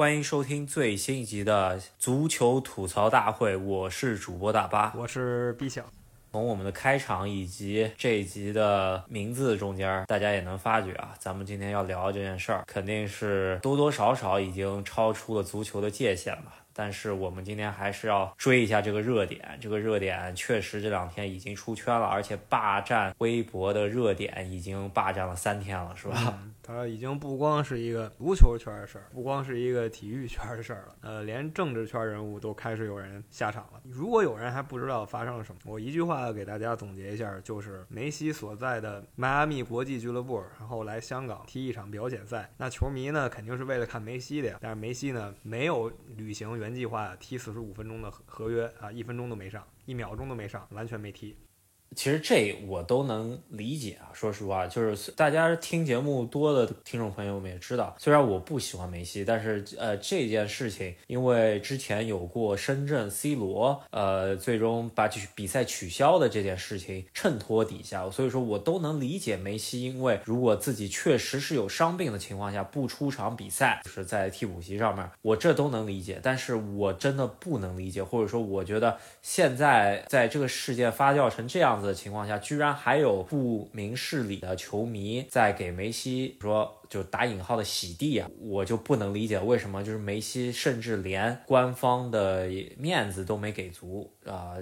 欢迎收听最新一集的足球吐槽大会，我是主播大巴。我是毕晓。从我们的开场以及这一集的名字中间，大家也能发觉啊，咱们今天要聊这件事儿，肯定是多多少少已经超出了足球的界限吧。但是我们今天还是要追一下这个热点，这个热点确实这两天已经出圈了，而且霸占微博的热点已经霸占了三天了，是吧？它已经不光是一个足球圈的事儿，不光是一个体育圈的事儿了，呃，连政治圈人物都开始有人下场了。如果有人还不知道发生了什么，我一句话给大家总结一下，就是梅西所在的迈阿密国际俱乐部，然后来香港踢一场表演赛，那球迷呢肯定是为了看梅西的呀。但是梅西呢没有履行原计划踢四十五分钟的合约啊，一分钟都没上，一秒钟都没上，完全没踢。其实这我都能理解啊，说实话，就是大家听节目多的听众朋友们也知道，虽然我不喜欢梅西，但是呃这件事情，因为之前有过深圳 C 罗呃最终把比赛取消的这件事情衬托底下，所以说我都能理解梅西，因为如果自己确实是有伤病的情况下不出场比赛，就是在替补席上面，我这都能理解，但是我真的不能理解，或者说我觉得现在在这个事件发酵成这样。的情况下，居然还有不明事理的球迷在给梅西说。就打引号的洗地啊，我就不能理解为什么就是梅西甚至连官方的面子都没给足啊，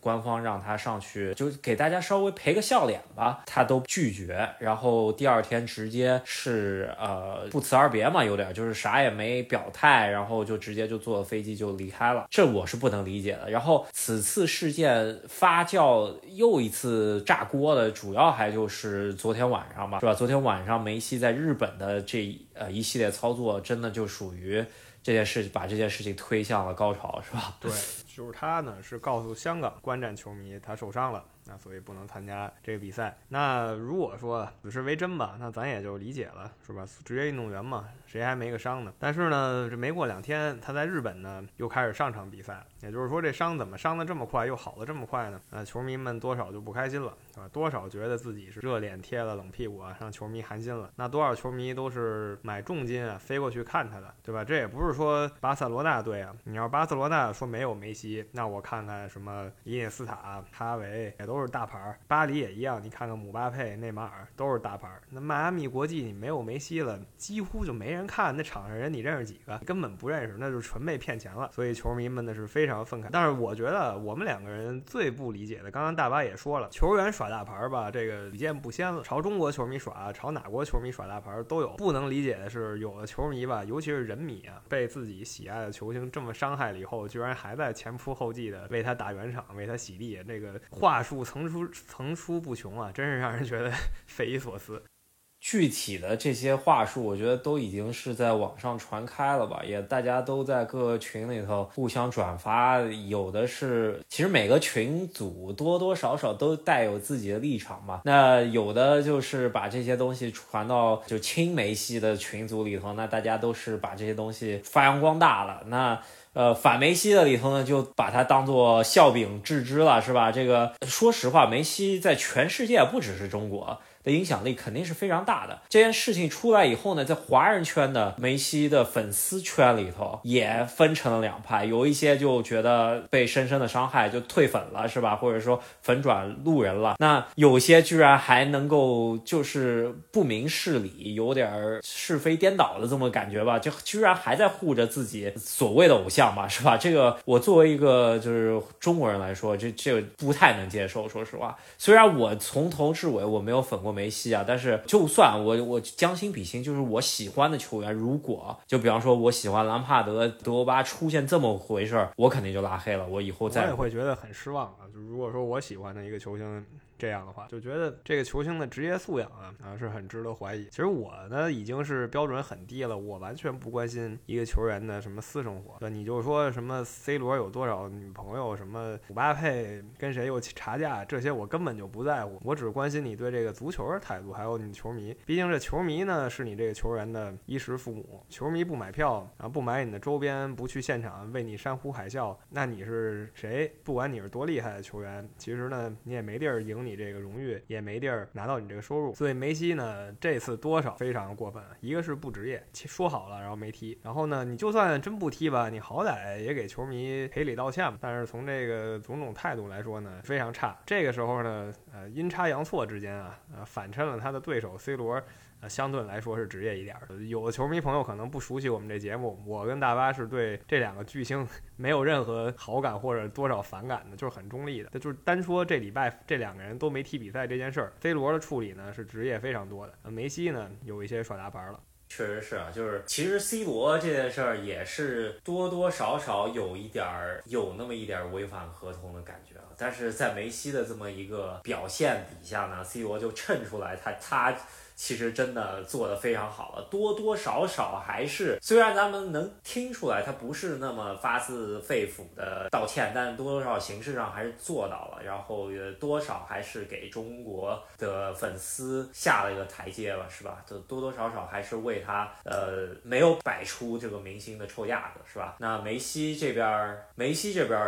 官方让他上去就给大家稍微赔个笑脸吧，他都拒绝，然后第二天直接是呃不辞而别嘛，有点就是啥也没表态，然后就直接就坐飞机就离开了，这我是不能理解的。然后此次事件发酵又一次炸锅的主要还就是昨天晚上吧，是吧？昨天晚上梅西在日本。的这呃一系列操作，真的就属于这件事，把这件事情推向了高潮，是吧？对，就是他呢，是告诉香港观战球迷，他受伤了。那所以不能参加这个比赛。那如果说此事为真吧，那咱也就理解了，是吧？职业运动员嘛，谁还没个伤呢？但是呢，这没过两天，他在日本呢又开始上场比赛。也就是说，这伤怎么伤的这么快，又好的这么快呢？那球迷们多少就不开心了，是吧？多少觉得自己是热脸贴了冷屁股啊，让球迷寒心了。那多少球迷都是买重金啊飞过去看他的，对吧？这也不是说巴塞罗那队啊，你要巴塞罗那说没有梅西，那我看看什么伊涅斯塔、哈维也都。是大牌儿，巴黎也一样。你看看姆巴佩、内马尔都是大牌儿。那迈阿密国际你没有梅西了，几乎就没人看。那场上人你认识几个？根本不认识，那就纯被骗钱了。所以球迷们呢是非常愤慨。但是我觉得我们两个人最不理解的，刚刚大巴也说了，球员耍大牌儿吧，这个屡见不鲜了。朝中国球迷耍，朝哪国球迷耍大牌儿都有。不能理解的是，有的球迷吧，尤其是人迷啊，被自己喜爱的球星这么伤害了以后，居然还在前仆后继的为他打圆场，为他洗地。这个话术。层出层出不穷啊，真是让人觉得 匪夷所思。具体的这些话术，我觉得都已经是在网上传开了吧，也大家都在各个群里头互相转发。有的是，其实每个群组多多少少都带有自己的立场嘛。那有的就是把这些东西传到就亲梅西的群组里头，那大家都是把这些东西发扬光大了。那。呃，反梅西的里头呢，就把它当做笑柄置之了，是吧？这个说实话，梅西在全世界不只是中国。的影响力肯定是非常大的。这件事情出来以后呢，在华人圈的梅西的粉丝圈里头也分成了两派，有一些就觉得被深深的伤害，就退粉了，是吧？或者说粉转路人了。那有些居然还能够就是不明事理，有点是非颠倒的这么感觉吧？就居然还在护着自己所谓的偶像吧，是吧？这个我作为一个就是中国人来说，这这不太能接受。说实话，虽然我从头至尾我没有粉过。没戏啊，但是就算我我将心比心，就是我喜欢的球员，如果就比方说我喜欢兰帕德、德罗巴出现这么回事儿，我肯定就拉黑了。我以后再我也会觉得很失望啊。就如果说我喜欢的一个球星。这样的话，就觉得这个球星的职业素养啊啊是很值得怀疑。其实我呢已经是标准很低了，我完全不关心一个球员的什么私生活。你就说什么 C 罗有多少女朋友，什么姆巴佩跟谁又查架，这些我根本就不在乎。我只关心你对这个足球的态度，还有你球迷。毕竟这球迷呢是你这个球员的衣食父母。球迷不买票，然后不买你的周边，不去现场为你山呼海啸，那你是谁？不管你是多厉害的球员，其实呢你也没地儿赢。你这个荣誉，也没地儿拿到你这个收入。所以梅西呢，这次多少非常过分，一个是不职业，说好了然后没踢，然后呢，你就算真不踢吧，你好歹也给球迷赔礼道歉吧。但是从这个种种态度来说呢，非常差。这个时候呢，呃，阴差阳错之间啊，呃，反衬了他的对手 C 罗。相对来说是职业一点的。有的球迷朋友可能不熟悉我们这节目，我跟大巴是对这两个巨星 没有任何好感或者多少反感的，就是很中立的。就是单说这礼拜这两个人都没踢比赛这件事儿，C 罗的处理呢是职业非常多的，梅西呢有一些耍大牌了。确实是啊，就是其实 C 罗这件事儿也是多多少少有一点儿有那么一点违反合同的感觉啊。但是在梅西的这么一个表现底下呢，C 罗就衬出来他他。其实真的做得非常好了，多多少少还是虽然咱们能听出来他不是那么发自肺腑的道歉，但多多少形式上还是做到了，然后也多少还是给中国的粉丝下了一个台阶吧，是吧？就多多少少还是为他呃没有摆出这个明星的臭架子，是吧？那梅西这边，梅西这边。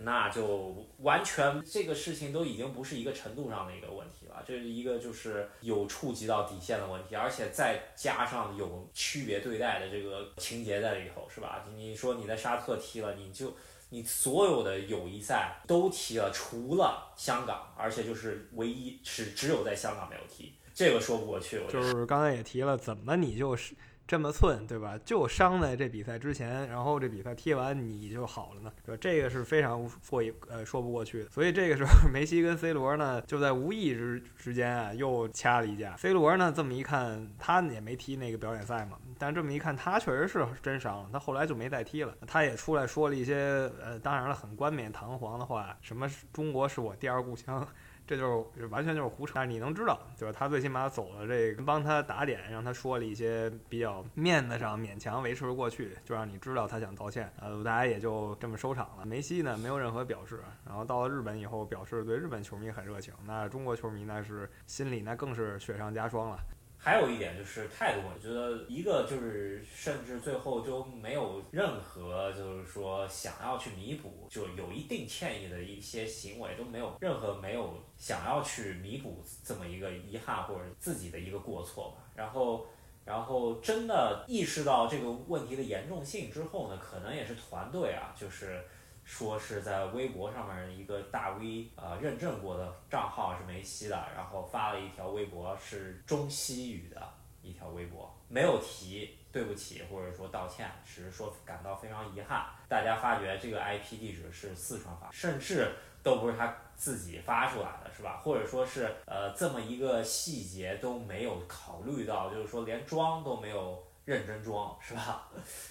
那就完全这个事情都已经不是一个程度上的一个问题了，这是一个就是有触及到底线的问题，而且再加上有区别对待的这个情节在里头，是吧？你说你在沙特踢了，你就你所有的友谊赛都踢了，除了香港，而且就是唯一是只有在香港没有踢，这个说不过去。就是刚才也提了，怎么你就是。这么寸，对吧？就伤在这比赛之前，然后这比赛踢完你就好了呢，对吧？这个是非常过意呃说不过去的。所以这个时候，梅西跟 C 罗呢，就在无意之之间啊，又掐了一架。C 罗呢，这么一看，他也没踢那个表演赛嘛，但这么一看，他确实是真伤了，他后来就没再踢了。他也出来说了一些呃，当然了，很冠冕堂皇的话，什么中国是我第二故乡。这就是完全就是胡扯，但是你能知道，就是他最起码走了这个，帮他打点，让他说了一些比较面子上勉强维持过去，就让你知道他想道歉，呃，大家也就这么收场了。梅西呢，没有任何表示，然后到了日本以后，表示对日本球迷很热情，那中国球迷那是心里那更是雪上加霜了。还有一点就是态度，我觉得一个就是甚至最后就没有任何就是说想要去弥补，就有一定歉意的一些行为都没有任何没有想要去弥补这么一个遗憾或者自己的一个过错吧。然后，然后真的意识到这个问题的严重性之后呢，可能也是团队啊，就是。说是在微博上面一个大 V 呃认证过的账号是梅西的，然后发了一条微博是中西语的一条微博，没有提对不起或者说道歉，只是说感到非常遗憾。大家发觉这个 IP 地址是四川发，甚至都不是他自己发出来的，是吧？或者说是呃这么一个细节都没有考虑到，就是说连装都没有。认真装是吧？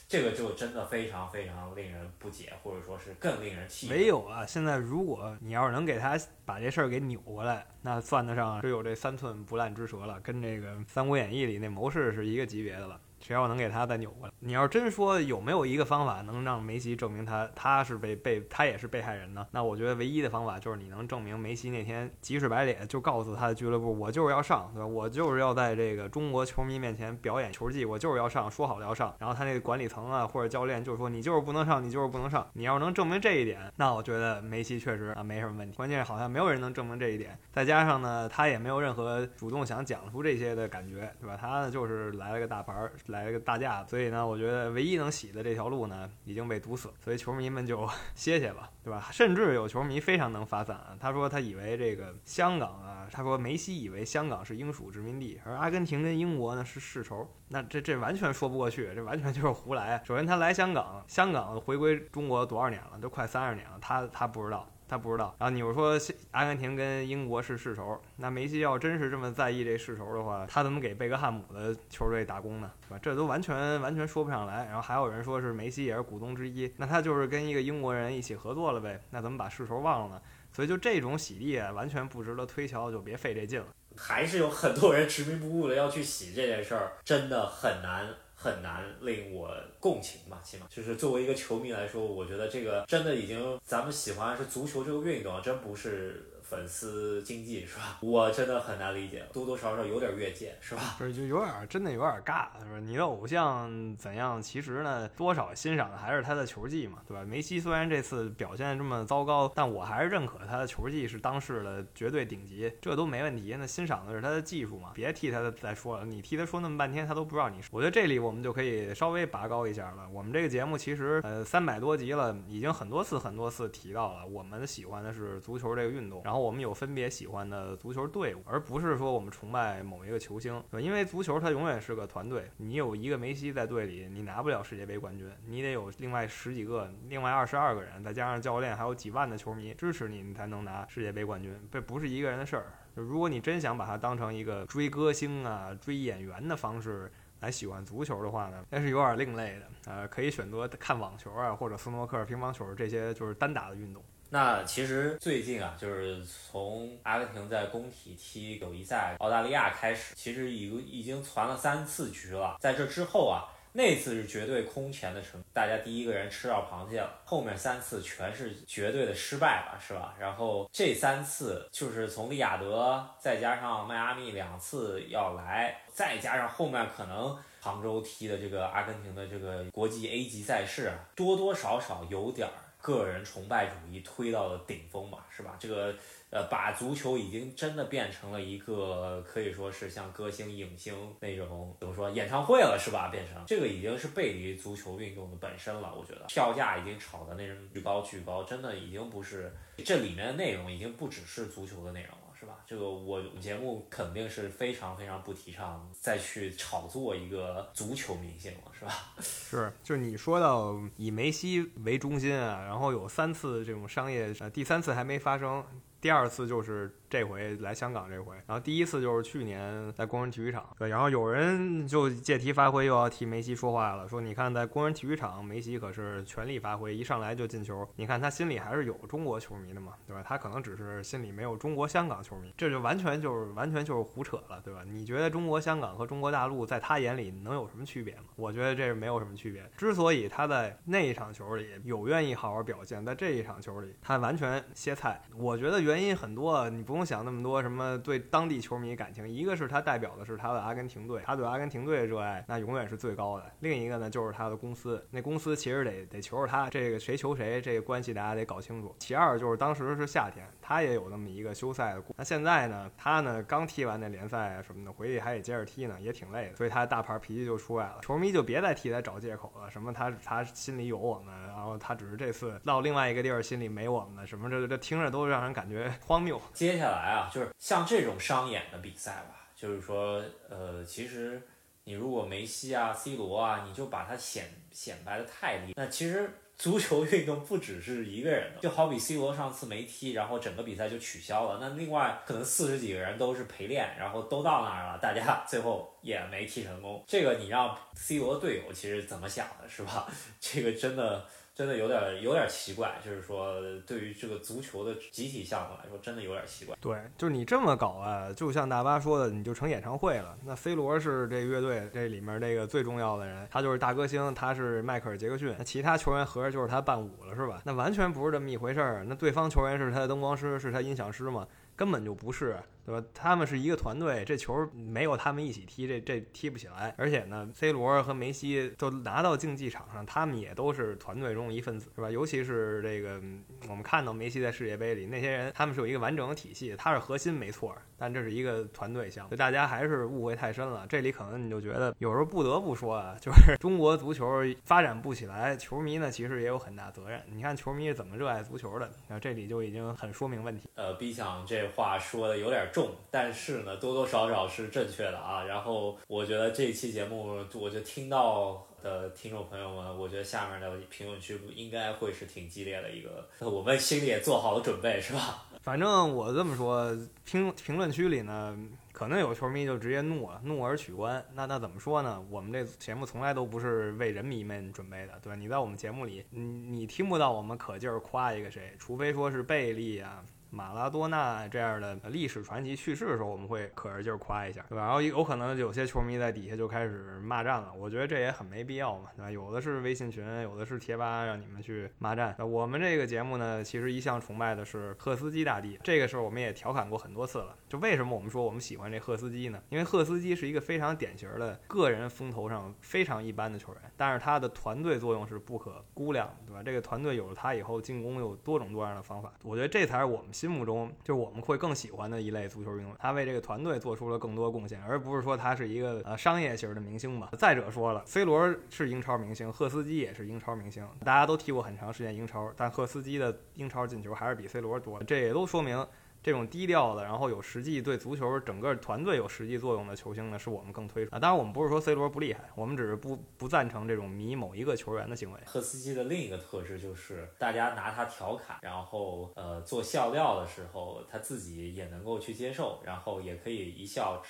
这个就真的非常非常令人不解，或者说是更令人气。没有啊，现在如果你要是能给他把这事儿给扭过来，那算得上是有这三寸不烂之舌了，跟这个《三国演义》里那谋士是一个级别的了。只要能给他再扭过来，你要真说有没有一个方法能让梅西证明他他是被被他也是被害人呢？那我觉得唯一的方法就是你能证明梅西那天急赤白脸就告诉他的俱乐部，我就是要上，对吧？我就是要在这个中国球迷面前表演球技，我就是要上，说好了要上。然后他那个管理层啊或者教练就说你就是不能上，你就是不能上。你要能证明这一点，那我觉得梅西确实啊没什么问题。关键是好像没有人能证明这一点，再加上呢他也没有任何主动想讲出这些的感觉，对吧？他呢就是来了个大牌来。来了个大架，所以呢，我觉得唯一能洗的这条路呢已经被堵死，所以球迷们就歇歇吧，对吧？甚至有球迷非常能发散，他说他以为这个香港啊，他说梅西以为香港是英属殖民地，而阿根廷跟英国呢是世仇，那这这完全说不过去，这完全就是胡来。首先他来香港，香港回归中国多少年了？都快三十年了，他他不知道。他不知道，然后你又说阿根廷跟英国是世仇，那梅西要真是这么在意这世仇的话，他怎么给贝克汉姆的球队打工呢？是吧？这都完全完全说不上来。然后还有人说是梅西也是股东之一，那他就是跟一个英国人一起合作了呗？那怎么把世仇忘了呢？所以就这种洗地啊，完全不值得推敲，就别费这劲了。还是有很多人执迷不悟的要去洗这件事儿，真的很难。很难令我共情吧，起码。就是作为一个球迷来说，我觉得这个真的已经，咱们喜欢是足球这个运动，真不是粉丝经济是吧？我真的很难理解，多多少少有点越界是吧？不是，就有点真的有点尬，是吧？你的偶像怎样，其实呢，多少欣赏的还是他的球技嘛，对吧？梅西虽然这次表现这么糟糕，但我还是认可他的球技是当世的绝对顶级，这都没问题。那欣赏的是他的技术嘛，别替他再说了，你替他说那么半天，他都不知道你。我觉得这里我们就可以稍微拔高一下了。我们这个节目其实呃三百多集了，已经很多次很多次提到了，我们喜欢的是足球这个运动，然后我们有分别喜欢的足球队伍，而不是说我们崇拜某一个球星，因为足球它永远是个团队，你有一个梅西在队里，你拿不了世界杯冠军，你得有另外十几个、另外二十二个人，再加上教练，还有几万的球迷支持你，你才能拿世界杯冠军，这不是一个人的事儿。如果你真想把它当成一个追歌星啊、追演员的方式来喜欢足球的话呢，那是有点另类的。呃，可以选择看网球啊，或者斯诺克、乒乓球这些就是单打的运动。那其实最近啊，就是从阿根廷在工体踢友谊赛澳大利亚开始，其实已已经攒了三次局了。在这之后啊，那次是绝对空前的成，大家第一个人吃到螃蟹了。后面三次全是绝对的失败吧，是吧？然后这三次就是从利雅得，再加上迈阿密两次要来，再加上后面可能杭州踢的这个阿根廷的这个国际 A 级赛事，多多少少有点儿。个人崇拜主义推到了顶峰嘛，是吧？这个呃，把足球已经真的变成了一个可以说是像歌星、影星那种怎么说演唱会了，是吧？变成这个已经是背离足球运动的本身了。我觉得票价已经炒的那种巨高巨高，真的已经不是这里面的内容已经不只是足球的内容了。是吧？这个我节目肯定是非常非常不提倡再去炒作一个足球明星了，是吧？是，就是你说到以梅西为中心啊，然后有三次这种商业，呃，第三次还没发生，第二次就是。这回来香港这回，然后第一次就是去年在工人体育场，对，然后有人就借题发挥，又要替梅西说话了，说你看在工人体育场，梅西可是全力发挥，一上来就进球，你看他心里还是有中国球迷的嘛，对吧？他可能只是心里没有中国香港球迷，这就完全就是完全就是胡扯了，对吧？你觉得中国香港和中国大陆在他眼里能有什么区别吗？我觉得这是没有什么区别。之所以他在那一场球里有愿意好好表现，在这一场球里他完全歇菜，我觉得原因很多，你不。不用想那么多，什么对当地球迷感情，一个是他代表的是他的阿根廷队，他对阿根廷队的热爱那永远是最高的。另一个呢，就是他的公司，那公司其实得得求着他，这个谁求谁，这个关系大家得搞清楚。其二就是当时是夏天，他也有那么一个休赛的。那现在呢，他呢刚踢完那联赛啊什么的，回去还得接着踢呢，也挺累的，所以他大牌脾气就出来了。球迷就别再替他找借口了，什么他他心里有我们，然后他只是这次到另外一个地儿心里没我们，什么这这听着都让人感觉 荒谬。接下。来来啊，就是像这种商演的比赛吧，就是说，呃，其实你如果梅西啊、C 罗啊，你就把他显显摆的太厉，那其实足球运动不只是一个人的，就好比 C 罗上次没踢，然后整个比赛就取消了，那另外可能四十几个人都是陪练，然后都到那儿了，大家最后也没踢成功，这个你让 C 罗队友其实怎么想的，是吧？这个真的。真的有点有点奇怪，就是说，对于这个足球的集体项目来说，真的有点奇怪。对，就是你这么搞啊，就像大巴说的，你就成演唱会了。那 C 罗是这乐队这里面这个最重要的人，他就是大歌星，他是迈克尔·杰克逊，那其他球员合着就是他伴舞了，是吧？那完全不是这么一回事儿。那对方球员是他的灯光师，是他音响师吗？根本就不是。对吧？他们是一个团队，这球没有他们一起踢，这这踢不起来。而且呢，C 罗和梅西都拿到竞技场上，他们也都是团队中一份子，是吧？尤其是这个，我们看到梅西在世界杯里那些人，他们是有一个完整的体系，他是核心没错，但这是一个团队项目，大家还是误会太深了。这里可能你就觉得，有时候不得不说啊，就是中国足球发展不起来，球迷呢其实也有很大责任。你看球迷是怎么热爱足球的，那这里就已经很说明问题。呃，B 想这话说的有点。重，但是呢，多多少少是正确的啊。然后我觉得这一期节目，我就听到的听众朋友们，我觉得下面的评论区应该会是挺激烈的一个，我们心里也做好了准备，是吧？反正我这么说，评评论区里呢，可能有球迷就直接怒了，怒而取关。那那怎么说呢？我们这节目从来都不是为人迷们准备的，对吧？你在我们节目里，你你听不到我们可劲儿夸一个谁，除非说是贝利啊。马拉多纳这样的历史传奇去世的时候，我们会可着劲儿夸一下，对吧？然后有可能有些球迷在底下就开始骂战了，我觉得这也很没必要嘛，对吧？有的是微信群，有的是贴吧，让你们去骂战。我们这个节目呢，其实一向崇拜的是赫斯基大帝，这个事儿我们也调侃过很多次了。就为什么我们说我们喜欢这赫斯基呢？因为赫斯基是一个非常典型的个人风头上非常一般的球员，但是他的团队作用是不可估量，对吧？这个团队有了他以后，进攻有多种多样的方法。我觉得这才是我们心心目中就是我们会更喜欢的一类足球运动员。他为这个团队做出了更多贡献，而不是说他是一个呃商业型的明星吧。再者说了，C 罗是英超明星，赫斯基也是英超明星，大家都踢过很长时间英超，但赫斯基的英超进球还是比 C 罗多，这也都说明。这种低调的，然后有实际对足球整个团队有实际作用的球星呢，是我们更推崇啊。当然，我们不是说 C 罗不厉害，我们只是不不赞成这种迷某一个球员的行为。赫斯基的另一个特质就是大家拿他调侃，然后呃做笑料的时候，他自己也能够去接受，然后也可以一笑。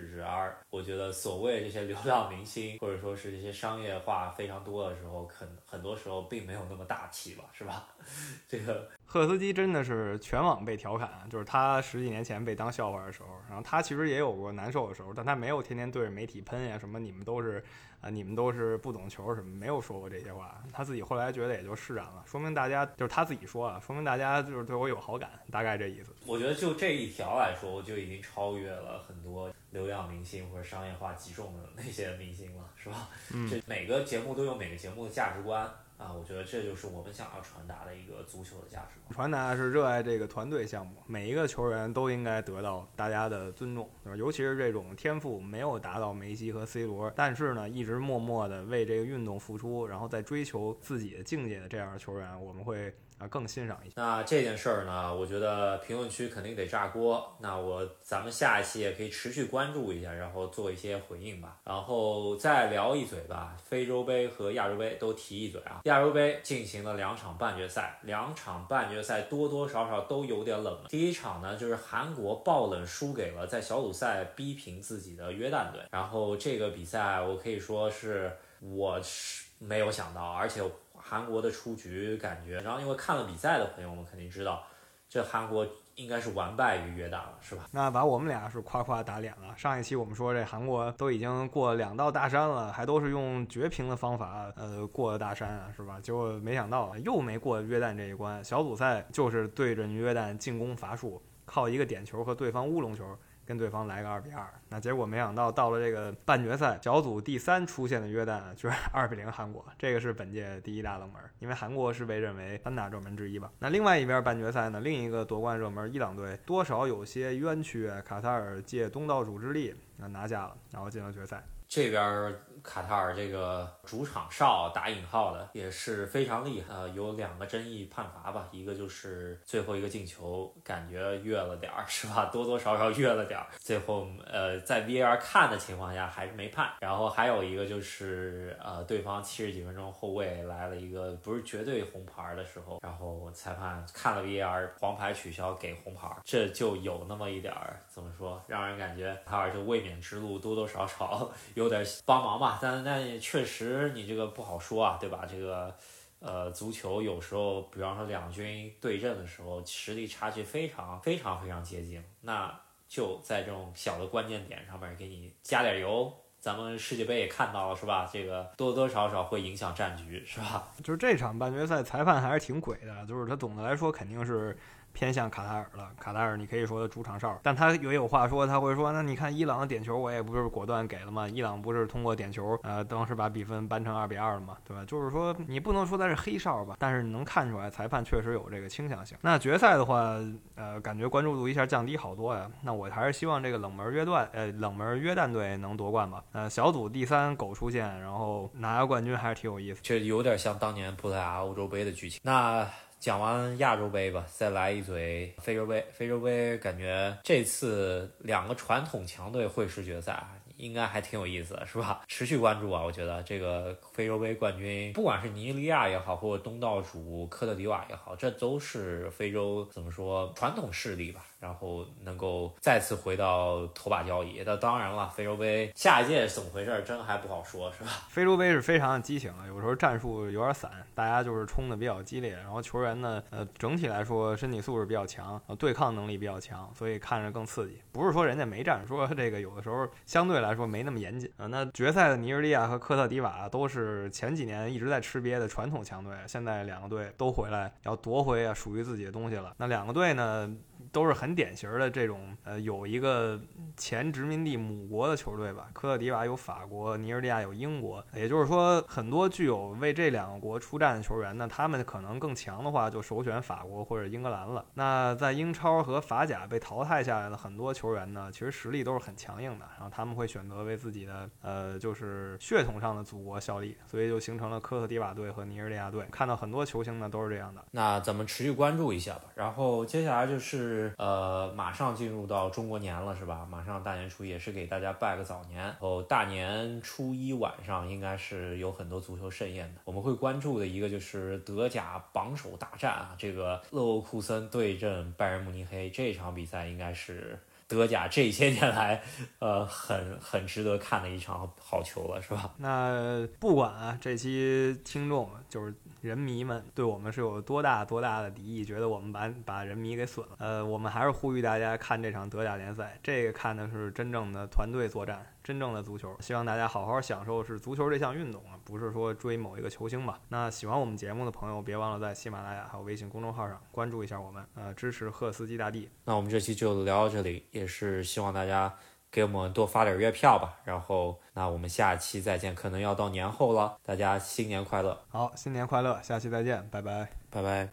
之而，我觉得所谓这些流量明星，或者说是这些商业化非常多的时候，很很多时候并没有那么大气吧，是吧？这个赫斯基真的是全网被调侃，就是他十几年前被当笑话的时候，然后他其实也有过难受的时候，但他没有天天对着媒体喷呀什么，你们都是。啊，你们都是不懂球什么，没有说过这些话。他自己后来觉得也就释然了，说明大家就是他自己说啊，说明大家就是对我有好感，大概这意思。我觉得就这一条来说，我就已经超越了很多流量明星或者商业化极重的那些明星了，是吧？嗯。这每个节目都有每个节目的价值观。啊，我觉得这就是我们想要传达的一个足球的价值观。传达是热爱这个团队项目，每一个球员都应该得到大家的尊重，对吧尤其是这种天赋没有达到梅西和 C 罗，但是呢一直默默的为这个运动付出，然后在追求自己的境界的这样的球员，我们会。啊，更欣赏一些。那这件事儿呢，我觉得评论区肯定得炸锅。那我咱们下一期也可以持续关注一下，然后做一些回应吧。然后再聊一嘴吧，非洲杯和亚洲杯都提一嘴啊。亚洲杯进行了两场半决赛，两场半决赛多多少少都有点冷。第一场呢，就是韩国爆冷输给了在小组赛逼平自己的约旦队。然后这个比赛我可以说是我是没有想到，而且。韩国的出局感觉，然后因为看了比赛的朋友们肯定知道，这韩国应该是完败于约旦了，是吧？那把我们俩是夸夸打脸了。上一期我们说这韩国都已经过两道大山了，还都是用绝平的方法呃过的大山啊，是吧？结果没想到又没过约旦这一关，小组赛就是对着约旦进攻乏术，靠一个点球和对方乌龙球。跟对方来个二比二，那结果没想到到了这个半决赛小组第三出现的约旦居然 二比零韩国，这个是本届第一大冷门，因为韩国是被认为三大热门之一吧。那另外一边半决赛呢，另一个夺冠热门伊朗队多少有些冤屈，卡塔尔借东道主之力啊拿下了，然后进了决赛。这边卡塔尔这个主场哨打引号的也是非常厉害，呃，有两个争议判罚吧，一个就是最后一个进球感觉越了点儿，是吧？多多少少越了点儿，最后呃在 VAR 看的情况下还是没判。然后还有一个就是呃对方七十几分钟后卫来了一个不是绝对红牌的时候，然后裁判看了 VAR 黄牌取消给红牌，这就有那么一点儿怎么说，让人感觉卡塔尔这卫冕之路多多少少有。有点帮忙吧，但但也确实你这个不好说啊，对吧？这个，呃，足球有时候，比方说两军对阵的时候，实力差距非常非常非常接近，那就在这种小的关键点上面给你加点油。咱们世界杯也看到了，是吧？这个多多少少会影响战局，是吧？就是这场半决赛裁判还是挺鬼的，就是他总的来说肯定是。偏向卡塔尔了，卡塔尔你可以说主场哨，但他也有话说，他会说，那你看伊朗的点球，我也不是果断给了吗？伊朗不是通过点球，呃，当时把比分扳成二比二了嘛，对吧？就是说你不能说他是黑哨吧，但是你能看出来裁判确实有这个倾向性。那决赛的话，呃，感觉关注度一下降低好多呀。那我还是希望这个冷门约旦，呃，冷门约旦队能夺冠吧。呃，小组第三狗出现，然后拿个冠军还是挺有意思，这有点像当年葡萄牙欧洲杯的剧情。那。讲完亚洲杯吧，再来一嘴非洲杯。非洲杯感觉这次两个传统强队会师决赛，应该还挺有意思的，是吧？持续关注啊，我觉得这个非洲杯冠军，不管是尼日利亚也好，或者东道主科特迪瓦也好，这都是非洲怎么说传统势力吧。然后能够再次回到头把交椅。那当然了，非洲杯下一届是怎么回事，真还不好说，是吧？非洲杯是非常的激情啊，有时候战术有点散，大家就是冲的比较激烈，然后球员呢，呃，整体来说身体素质比较强，对抗能力比较强，所以看着更刺激。不是说人家没战，说这个有的时候相对来说没那么严谨啊。那决赛的尼日利亚和科特迪瓦都是前几年一直在吃瘪的传统强队，现在两个队都回来要夺回啊属于自己的东西了。那两个队呢？都是很典型的这种，呃，有一个前殖民地母国的球队吧。科特迪瓦有法国，尼日利亚有英国，也就是说，很多具有为这两个国出战的球员呢，他们可能更强的话，就首选法国或者英格兰了。那在英超和法甲被淘汰下来的很多球员呢，其实实力都是很强硬的，然后他们会选选择为自己的，呃，就是血统上的祖国效力，所以就形成了科特迪瓦队和尼日利亚队。看到很多球星呢都是这样的。那咱们持续关注一下吧。然后接下来就是。呃，马上进入到中国年了，是吧？马上大年初一，也是给大家拜个早年。然后大年初一晚上，应该是有很多足球盛宴的。我们会关注的一个就是德甲榜首大战啊，这个勒沃库森对阵拜仁慕尼黑这场比赛，应该是德甲这些年来，呃，很很值得看的一场好球了，是吧？那不管啊，这期听众就是。人迷们对我们是有多大多大的敌意？觉得我们把把人迷给损了。呃，我们还是呼吁大家看这场德甲联赛，这个看的是真正的团队作战，真正的足球。希望大家好好享受是足球这项运动啊，不是说追某一个球星吧。那喜欢我们节目的朋友，别忘了在喜马拉雅还有微信公众号上关注一下我们，呃，支持赫斯基大帝。那我们这期就聊到这里，也是希望大家。给我们多发点月票吧，然后那我们下期再见，可能要到年后了，大家新年快乐！好，新年快乐，下期再见，拜拜，拜拜。